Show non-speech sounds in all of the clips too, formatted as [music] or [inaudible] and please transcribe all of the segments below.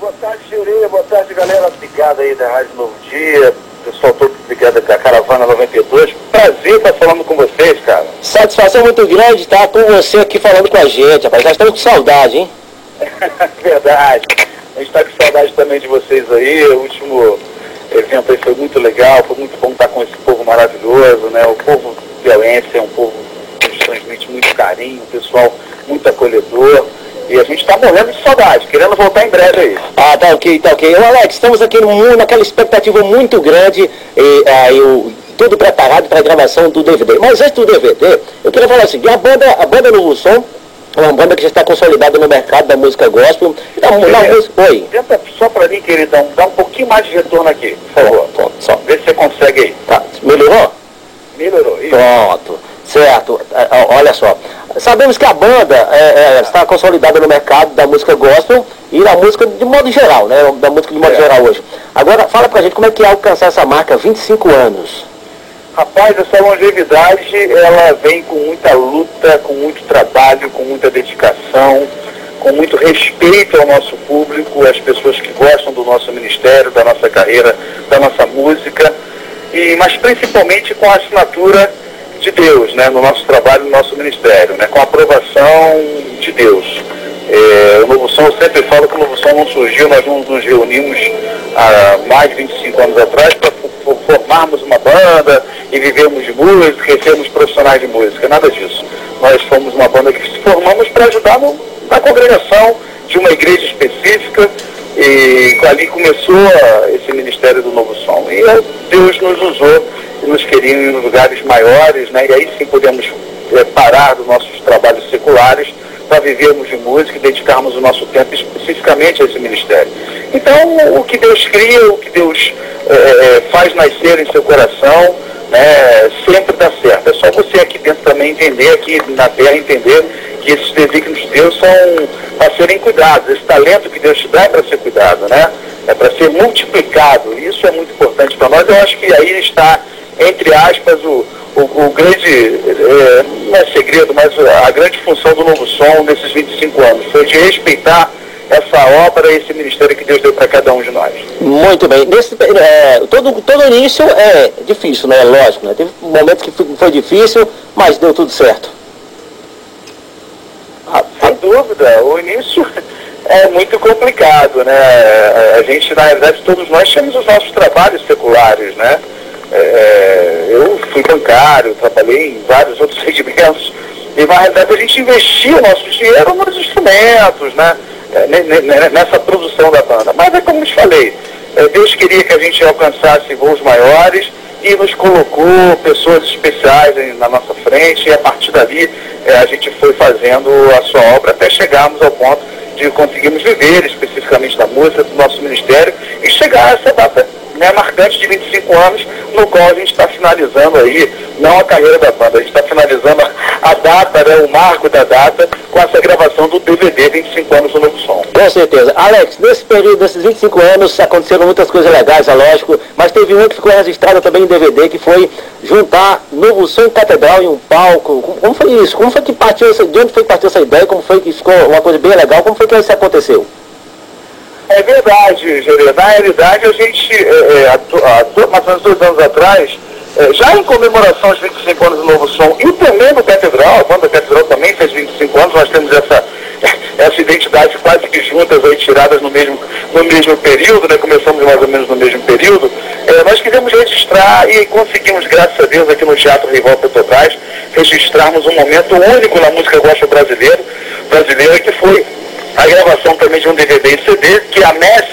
Boa tarde, Jurê. Boa tarde, galera ligada aí da Rádio Novo Dia. Pessoal todo ligado da Caravana 92. Prazer estar falando com vocês, cara. Satisfação muito grande estar com você aqui falando com a gente, rapaz. Já estamos com saudade, hein? [laughs] Verdade. A gente está com saudade também de vocês aí. O último evento aí foi muito legal. Foi muito bom estar com esse povo maravilhoso, né? O povo piauense é um povo que transmite muito carinho, um pessoal muito acolhedor. E a gente está morrendo de saudade, querendo voltar em breve aí. Ah, tá ok, tá ok. Ô, Alex, estamos aqui no, naquela expectativa muito grande, e, ah, eu, tudo preparado para a gravação do DVD. Mas antes do DVD, eu queria falar assim, a banda, a banda Novo Som, é uma banda que já está consolidada no mercado da música gospel. Da, da música... Oi. Tenta só para mim, queridão, dá um pouquinho mais de retorno aqui, por favor. Pronto, só. Vê se você consegue aí. Tá. Melhorou? Melhorou. Isso. Pronto. Certo. É, Olha só. Sabemos que a banda é, é, está consolidada no mercado da música gospel e da música de modo geral, né? Da música de modo É. geral hoje. Agora, fala pra gente como é que é alcançar essa marca 25 anos. Rapaz, essa longevidade, ela vem com muita luta, com muito trabalho, com muita dedicação, com muito respeito ao nosso público, às pessoas que gostam do nosso ministério, da nossa carreira, da nossa música, e, mas principalmente com a assinatura de Deus, né, no nosso trabalho, no nosso ministério, né, com a aprovação de Deus. É, o Novo Som, eu sempre falo que o Novo Som não surgiu, nós não nos reunimos há mais de 25 anos atrás para formarmos uma banda e vivermos de música e sermos profissionais de música, nada disso. Nós fomos uma banda que se formamos para ajudar no, na congregação de uma igreja específica e ali começou esse ministério do Novo Som. E aí Deus nos usou nos queria em lugares maiores, né? e aí sim podemos eh, parar dos nossos trabalhos seculares para vivermos de música e dedicarmos o nosso tempo especificamente a esse ministério. Então, o que Deus cria, o que Deus eh, faz nascer em seu coração, né, sempre dá certo. É só você aqui dentro também entender, aqui na terra entender que esses desígnios de Deus são para serem cuidados. Esse talento que Deus te dá é para ser cuidado, né? É para ser multiplicado. Isso é muito importante para nós. Eu acho que aí está, entre aspas, o, o, o grande, eh, não é segredo, mas a grande função do Novo Som nesses 25 anos. Foi de respeitar essa obra, esse ministério que Deus deu para cada um de nós. Muito bem. Nesse, é, todo, todo início é difícil, né? Lógico, né? Teve momentos que foi- foi difícil, mas deu tudo certo. Ah, Sem dúvida, o início [laughs] é muito complicado, né? A gente, na realidade, todos nós temos os nossos trabalhos seculares, né? É, eu fui bancário, trabalhei em vários outros [laughs] segmentos, e na realidade a gente investia o nosso dinheiro nos instrumentos, né? É, ne- ne- ne- Nessa produção da banda. Mas é como eu te falei, é, Deus queria que a gente alcançasse voos maiores e nos colocou pessoas especiais na nossa frente e a partir dali a gente foi fazendo a sua obra até chegarmos ao ponto de conseguirmos viver especificamente da música, do nosso ministério e chegar a essa data né, marcante de 25 anos, no qual a gente está finalizando aí, não a carreira da banda, a gente está finalizando a, data, né, o marco da data, com essa gravação do DVD 25 anos do Novo Som. Com certeza. Alex, nesse período, nesses 25 anos, aconteceram muitas coisas legais, é lógico, mas teve uma que ficou registrada também em DVD, que foi juntar Novo Som Catedral em um palco. Como, como foi isso? Como foi que partiu essa, de onde foi que partiu essa ideia? Como foi que ficou uma coisa bem legal? Como foi que isso aconteceu? É verdade, Gerê. Na realidade, a gente, é, é, há mais ou menos dois anos atrás, é, já em comemoração aos 25 anos do Novo Som e também do Catedral, a banda Catedral também fez 25 anos, nós temos essa, [laughs] essa identidade quase que juntas aí, tiradas no mesmo, no mesmo período, né? começamos mais ou menos no mesmo período, é, nós quisemos registrar e conseguimos, graças a Deus, aqui no Teatro Rival Petrobras, registrarmos um momento único na música gospel brasileira, brasileira que foi a gravação também de um DVD e CD, que a MES,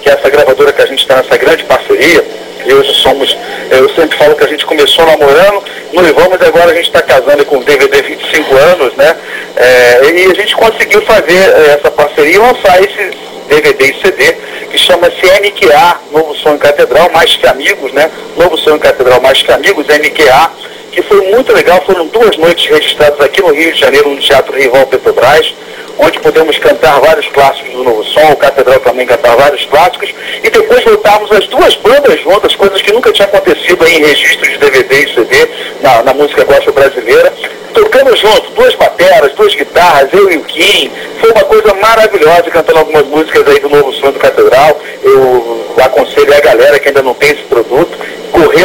que é essa gravadora que a gente está nessa grande parceria, e hoje somos, eu sempre falo que a gente começou namorando, noivamos e agora a gente está casando com o DVD 25 anos, né? É, e a gente conseguiu fazer é, essa parceria e lançar esse DVD e CD, que chama-se NQA, Novo em Catedral, Mais Que Amigos, né? Novo em Catedral, Mais Que Amigos, NQA, que foi muito legal, foram duas noites registradas aqui no Rio de Janeiro, no Teatro Rival Petrobras, onde pudemos cantar vários clássicos do Novo Som, o Catedral também cantar vários clássicos, e depois voltarmos as duas bandas juntas, coisas que nunca tinha acontecido em registro de DVD e CD na, na música gospel brasileira, tocando junto, duas bateras, duas guitarras, eu e o Kim, foi uma coisa maravilhosa, cantando algumas músicas aí do Novo Som do Catedral. Eu aconselho a galera que ainda não tem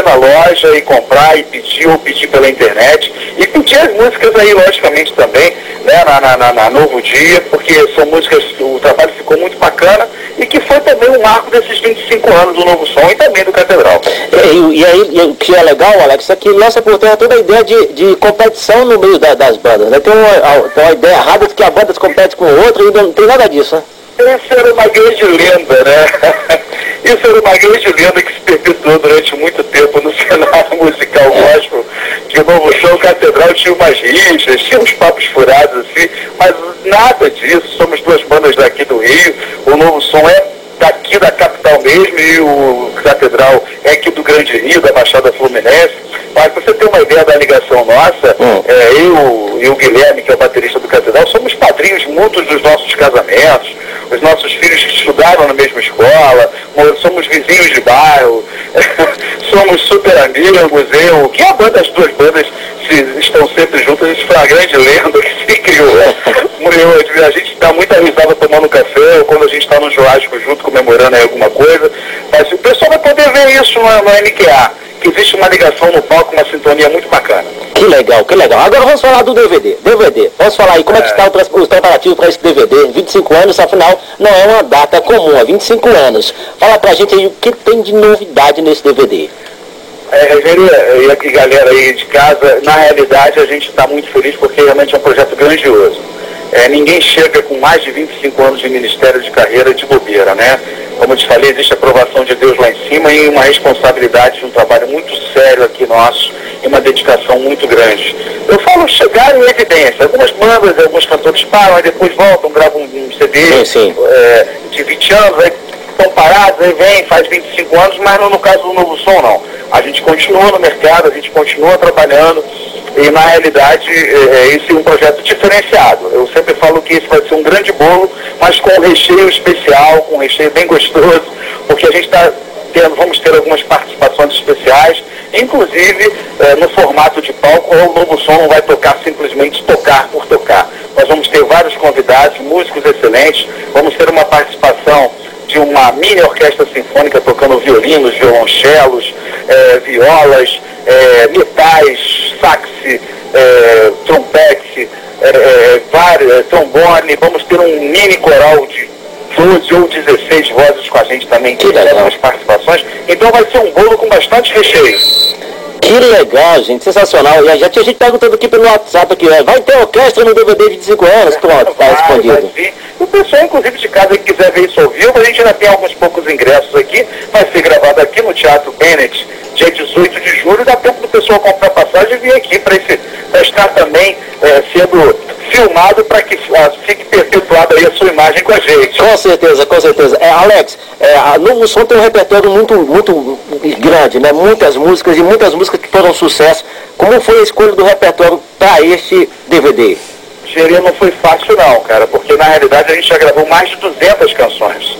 na loja e comprar e pedir ou pedir pela internet. E pedir as músicas aí, logicamente, também, né, na, na, na Novo Dia, porque são músicas, o trabalho ficou muito bacana e que foi também um marco desses 25 anos do Novo Som e também do Catedral. E, e aí, o que é legal, Alex, é que lança por terra toda a ideia de, de competição no meio da, das bandas. Né? Tem, uma, tem uma ideia errada de que a banda compete com o outro e não tem nada disso, né? Isso era uma grande lenda, né? [laughs] Isso era uma grande lenda que se perpetuou durante muito tempo no [laughs] cenário musical gospel, que o Novo Show Catedral tinha umas rixas, tinha uns papos furados assim, mas nada disso, somos duas bandas daqui do Rio, o Novo Som é daqui da capital mesmo e o Catedral é aqui do Grande Rio, da Baixada Fluminense. Mas para você ter uma ideia da ligação nossa, hum. é, eu e o Guilherme, que é o baterista do Catedral, somos padrinhos mútuos dos nossos casamentos, os nossos filhos que estudaram na mesma escola, somos vizinhos de bairro, [laughs] somos super amigos, eu, que a banda, as duas bandas se, estão sempre juntas, uma grande lenda [laughs] que se criou. Eu, a gente dá muita risada tomando café, ou quando a gente está no churrasco junto comemorando aí alguma coisa, mas o pessoal vai poder no, MQA que existe uma ligação no palco, uma sintonia muito bacana. Que legal, que legal. Agora vamos falar do DVD. DVD, vamos falar aí como é, é que está o, os preparativos para esse DVD. 25 anos, afinal, não é uma data comum, é 25 anos. Fala pra gente aí o que tem de novidade nesse DVD. É, e aqui galera aí de casa, na realidade a gente está muito feliz porque realmente é um projeto grandioso. É, ninguém chega com mais de 25 anos de ministério de carreira de bobeira, né? Como eu te falei, existe a aprovação de Deus lá em cima e uma responsabilidade de um trabalho muito sério aqui nosso e uma dedicação muito grande. Eu falo chegar em evidência. Algumas bandas, alguns cantores param, aí depois voltam, gravam um CD sim, sim. É, de 20 anos, aí estão parados, aí vem, faz 25 anos, mas não no caso do Novo Som, não. A gente continua no mercado, a gente continua trabalhando e na realidade é, esse é um projeto diferenciado. Eu sempre falo que esse vai ser um grande bolo, mas com um recheio especial, com um recheio bem gostoso, porque a gente está tendo, vamos ter algumas participações especiais, inclusive é, no formato de palco, o Novo Som não vai tocar simplesmente tocar por tocar. Nós vamos ter vários convidados, músicos excelentes, vamos ter uma participação de uma mini orquestra sinfônica tocando violinos, violonchelos, é, violas, é, metais, sax, é, trompete, é, é, vários, é, trombone, vamos ter um mini coral de 12 ou 16 vozes com a gente também, que legal. as participações. Então vai ser um bolo com bastante recheio. Que legal, gente, sensacional. E já tinha gente perguntando aqui pelo WhatsApp aqui, vai ter orquestra no DVD de 25 anos? Pronto, tá respondido. O pessoal, inclusive, de casa que quiser ver isso ao vivo, a gente ainda tem alguns poucos ingressos aqui, vai ser gravado aqui no Teatro Bennett, dia 18 de julho, dá tempo do pessoal comprar passagem e vir aqui para estar também é, sendo filmado para que uh, fique perpetuada aí a sua imagem com a gente. Com certeza, com certeza. É, Alex, é, a Novo Som tem um repertório muito, muito grande, né? Muitas músicas e muitas músicas que foram sucesso. Como foi a escolha do repertório para este DVD? Geria não foi fácil não, cara, porque na realidade a gente já gravou mais de 200 canções.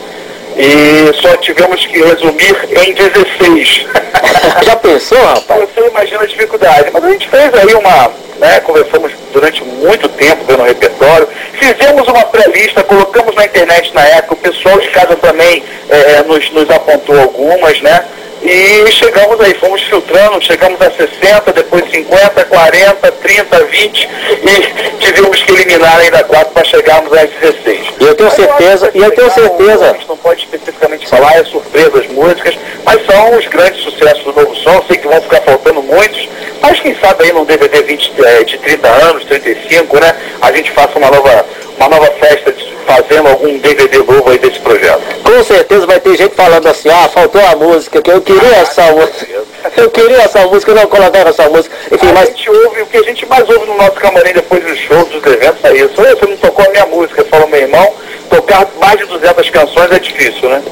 E só tivemos que resumir em 16. [laughs] Já pensou, rapaz? Você imagina a dificuldade. Mas a gente fez aí uma, né, conversamos durante muito tempo vendo o repertório, fizemos uma pré-lista, colocamos na internet na época, o pessoal de casa também é, nos, nos apontou algumas, né? E chegamos aí, fomos filtrando, chegamos a 60, depois 50, 40, 30, 20 e tivemos que eliminar ainda 4 para chegarmos a 16. E eu tenho certeza, e eu tenho certeza. A gente não pode especificamente falar, é surpresa as músicas, mas são os grandes sucessos do novo som, sei que vão ficar faltando muitos, mas quem sabe aí num DVD 20, é, de 30 anos, 35, né? A gente faça uma nova, uma nova festa de, fazendo algum DVD novo aí desse projeto. Com certeza vai ter gente falando assim, ah, faltou a música, que eu queria ah, essa música. [laughs] Eu queria essa música, não colocaram essa música. Enfim, a mas... gente ouve, o que a gente mais ouve no nosso camarim depois dos shows, dos eventos, é isso. Você não tocou a minha música, falou meu irmão, tocar mais de 200 canções é difícil, né?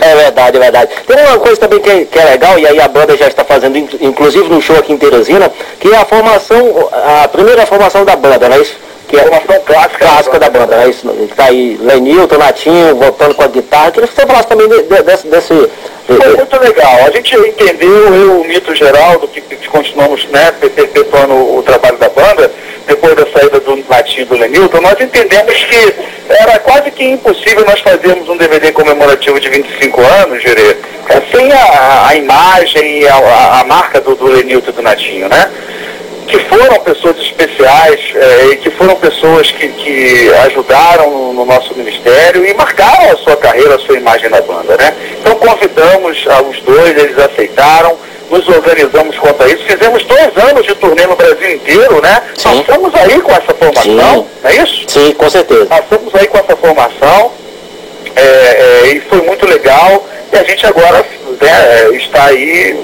É verdade, é verdade. Tem uma coisa também que é, que é legal, e aí a banda já está fazendo, inclusive no show aqui em Teresina, que é a formação, a primeira formação da banda, não é isso? Que é a formação clássica, clássica da banda, é isso? Está aí Lenilton, Natinho, voltando com a guitarra. Queria que você falasse também de, de, desse, desse... Foi muito legal. A gente entendeu, eu, o Mito Geraldo, que, que continuamos né, perpetuando o trabalho da banda, depois da saída do Natinho do Lenilton, nós entendemos que era quase que impossível nós fazermos um DVD comemorativo de 25 anos, Gerê, é sem a, a imagem e a, a, marca do, do Lenilton e do Natinho, né? Que foram pessoas especiais é, e que foram pessoas que, que ajudaram no, no, nosso ministério e marcaram a sua carreira, a sua imagem na banda, né? Então convidamos os dois, eles aceitaram nos organizamos quanto a isso. Fizemos dois anos de turnê no Brasil inteiro, né? Sim. Passamos aí com essa formação, Sim. não é isso? Sim, com certeza. Passamos aí com essa formação é, é, e foi muito legal. E a gente agora né, está aí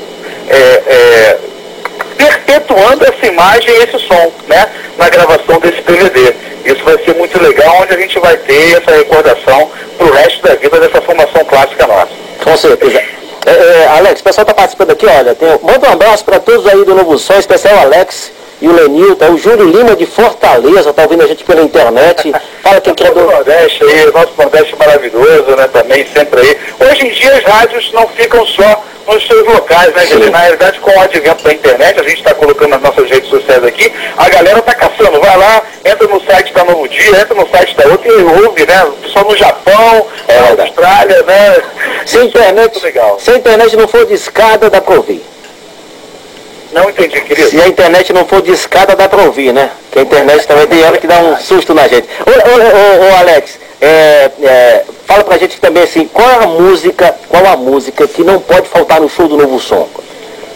perpetuando essa imagem e esse som, né? Na gravação desse DVD. Isso vai ser muito legal, onde a gente vai ter essa recordação para o resto da vida dessa formação clássica nossa. Com certeza. É, é, Alex, o pessoal está participando aqui, olha, tem, manda um abraço para todos aí do Novo Som, especial Alex e o Lenilton, o Júlio Lima de Fortaleza, está ouvindo a gente pela internet. [laughs] Fala quem quer do Nordeste aí, nosso Nordeste maravilhoso, né, também, sempre aí. Hoje em dia as rádios não ficam só nos seus locais, né, gente? Na realidade, com o advento da internet, a gente está colocando nas nossas redes sociais aqui, a galera está caçando, vai lá, entra no site da Novo Dia, entra no site da outra e ouve, né? Só no Japão, é, na Austrália, né? Se a internet, legal. se a internet não for de escada, dá para ouvir. Não entendi, querido. Se a internet não for de escada, dá para ouvir, né? Que a internet também tem hora que dá um susto na gente. Ô, ô, ô, ô Alex, é, é, fala pra gente também assim, qual é a música, qual a música que não pode faltar no show do Novo Som?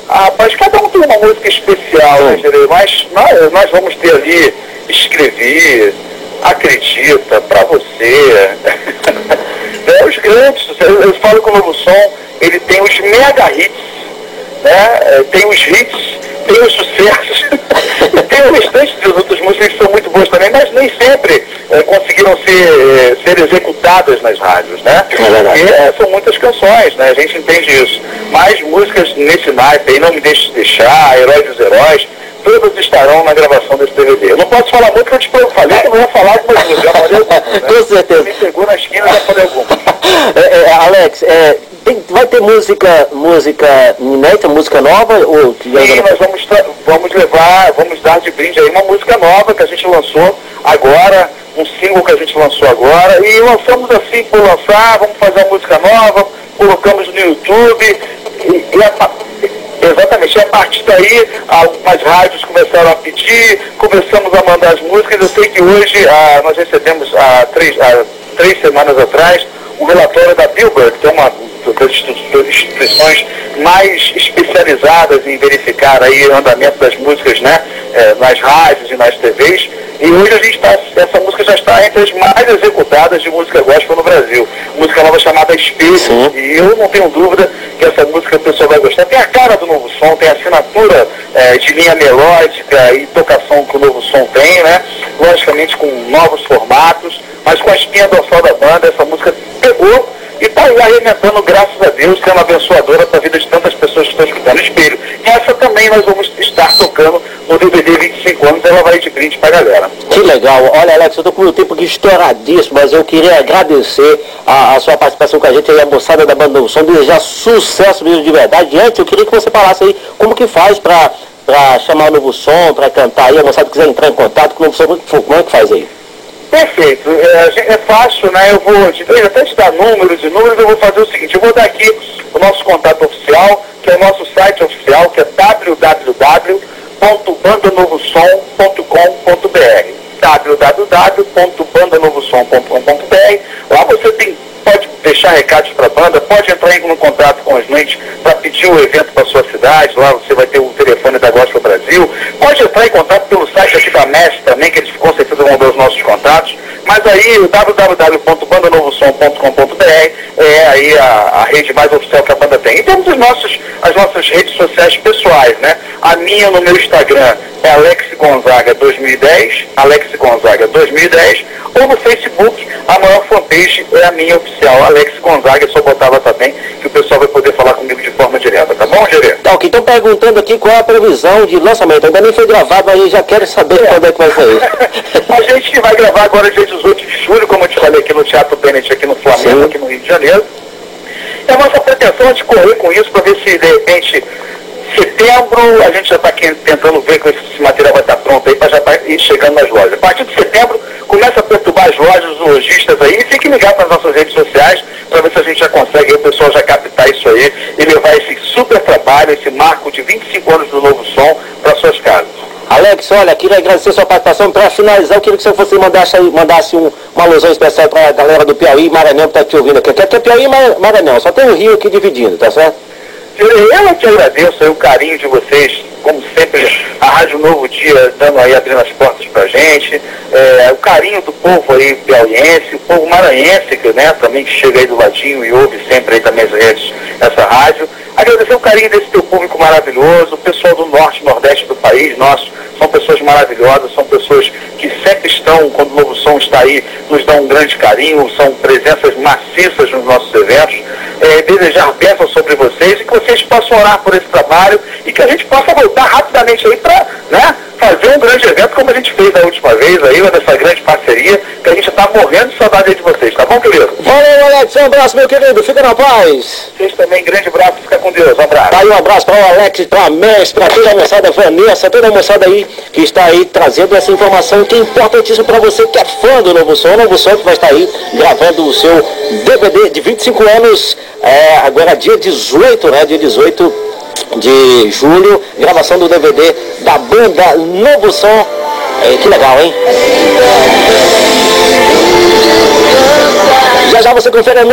Ah, mas cada um tem uma música especial, né? Mas nós, nós vamos ter ali Escrever, Acredita, Pra Você. [laughs] é, os grandes, eu, eu falo que o Novo Som, ele tem os mega hits né? É, tem os hits, tem os sucessos, [laughs] tem o restante das outras músicas que são muito boas também, mas nem sempre é, conseguiram ser, é, ser executadas nas rádios, né? É e é, são muitas canções, né? A gente entende isso. Mas músicas nesse naipe aí, Não Me Deixe Deixar, Herói dos Heróis, todas estarão na gravação desse DVD. Eu não posso falar muito, porque eu te falei que eu não ia falar algumas músicas, já falei algumas, né? [laughs] Com certeza. Me pegou na esquina e já falei algumas. [laughs] É, Alex, vai ter música, música inédita, música nova? Ou Sim, nós vamos, vamos levar, vamos dar de brinde aí uma música nova que a gente lançou agora, um single que a gente lançou agora, e lançamos assim por lançar, vamos fazer uma música nova, colocamos no YouTube, e, e a, Exatamente, a partir daí algumas rádios começaram a pedir, começamos a mandar as músicas. Eu sei que hoje ah, nós recebemos há três, há três semanas atrás relatório da Billboard, que é uma das instituições mais especializadas em verificar aí o andamento das músicas né, é, nas rádios e nas TVs. E hoje a gente está, essa música já está entre as mais executadas de música gospel no Brasil. Música nova chamada Espelho. Sim. E eu não tenho dúvida que essa música o pessoal vai gostar. Tem a cara do novo som, tem a assinatura é, de linha melódica e tocação que o novo som tem, né? Logicamente com novos formatos, mas com a espinha dorsal da banda, essa música pegou e está aí arrebentando, graças a Deus, sendo abençoadora para a vida de tantas pessoas que estão escutando o espelho. E essa também nós vamos estar tocando no DVD 25 anos, ela vai de brinde para a galera. Que legal. Olha, Alex, eu estou com o tempo aqui estouradíssimo, mas eu queria agradecer a, a sua participação com a gente aí, a moçada da Banda do Som, desejar sucesso mesmo de verdade. Antes, eu queria que você falasse aí como que faz para chamar o novo som, para cantar aí, a moçada quiser entrar em contato com o novo som, como é que faz aí? Perfeito. É, é, fácil, né? Eu vou, de até te dar números e números, eu vou fazer o seguinte, eu vou dar aqui o nosso contato oficial, que é o nosso site oficial, que é www.bandanovosom.com.br www.bandanovosom.com.br Lá você tem pode deixar recados para a banda, pode entrar em contato com a gente para pedir o evento para sua cidade, lá você vai ter o telefone da Gospel Brasil, pode entrar em contato pelo site aqui da MES também, que eles com certeza vão dar os nossos contatos, mas aí o www.bandanovosom.com.br é aí a, a, rede mais oficial que a banda tem. E temos os nossos, as nossas redes sociais pessoais, né? A minha no meu Instagram é Alex Gonzaga 2010, Alex Gonzaga 2010, ou no Facebook, a maior fanpage é a minha oficial, Alex Gonzaga, é só botar lá também, que o pessoal vai poder falar comigo de forma direta, tá bom, Gerê? Tá, ok, estão perguntando aqui qual é a previsão de lançamento, ainda nem foi gravado, mas já quero saber é. quando é que vai sair. [laughs] a gente vai gravar agora dia 18 de julho, como eu te falei aqui no Teatro Bennett, aqui no Flamengo, Sim. aqui no Rio de Janeiro. E a nossa pretensão é de correr com isso para ver se de repente setembro, a gente já está tentando ver que esse material vai estar pronto aí para já estar tá chegando nas lojas. A partir de setembro, começa a perturbar as lojas, os lojistas aí, e fique ligado nas nossas redes sociais para ver se a gente já consegue, o pessoal já captar isso aí e levar esse super trabalho, esse marco de 25 anos do Novo Som para suas casas. Alex, olha, queria agradecer sua participação. Para finalizar, eu queria que você mandasse, mandasse um, uma alusão especial para a galera do Piauí e Maranhão que está te ouvindo aqui. Aqui é Piauí e Maranhão, só tem o Rio aqui dividindo, tá certo? Eu que agradeço aí o carinho de vocês, como sempre, a Rádio Novo Dia dando aí, abrindo as portas pra gente, é, o carinho do povo aí piauiense, o povo maranhense, que, né, também chega aí do ladinho e ouve sempre aí também as redes, essa rádio. Agradecer o carinho desse teu público maravilhoso, o pessoal do norte e nordeste do país nosso, são pessoas maravilhosas, são pessoas que sempre estão, quando o Novo Som está aí, nos dão um grande carinho, são presenças maciças nos nossos eventos. É, desejar bênçãos sobre vocês possam orar por esse trabalho e que a gente possa voltar rapidamente aí para né, fazer um grande evento como a gente fez da última vez aí, nessa grande parceria, que a gente está morrendo de saudade de vocês, tá bom, querido? Valeu, Alex, um abraço, meu querido, fica na paz. Vocês também, grande abraço, fica com Deus, um abraço. Tá aí um abraço para o Alex, para a Mestre, para toda a moçada, Vanessa, toda a moçada aí que está aí trazendo essa informação que é importantíssima para você que é fã do Novo Som, o Novo Som que vai estar aí gravando o seu DVD de 25 anos, é, agora dia 18, né, dia 18 de julho, gravação do DVD da banda Novo Som. É, que legal, hein? Já já você confere a